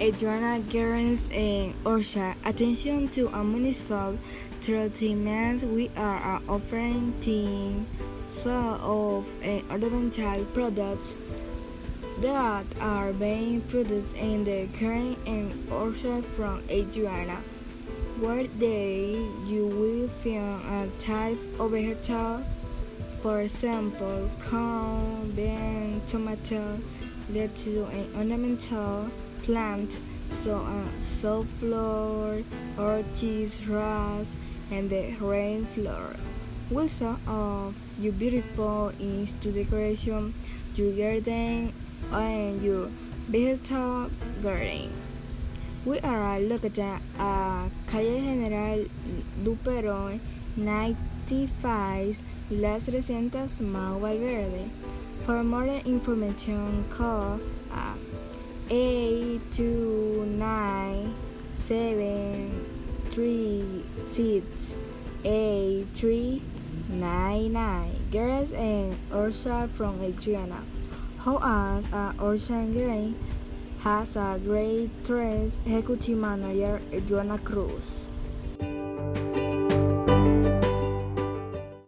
Adriana Gardens and Orchard. Attention to Omnisol. Through months, we are offering team sale of uh, ornamental products that are being produced in the current and orchard from Adriana, where they you will find a type of vegetable, for example, corn, bean, tomato, lettuce, and ornamental plant, so uh, sunflower, orchids, rose, and the rain rainflower. Also, uh, you beautiful is to decoration your garden and your vegetable garden. We are located at Calle General Luperón 95 Las 300 Mao Valverde. For more information, call uh, 829-736-8399. Girls and Orsa from Adriana. How as uh, Orsa Gray has a great trust executive manager, Joanna Cruz.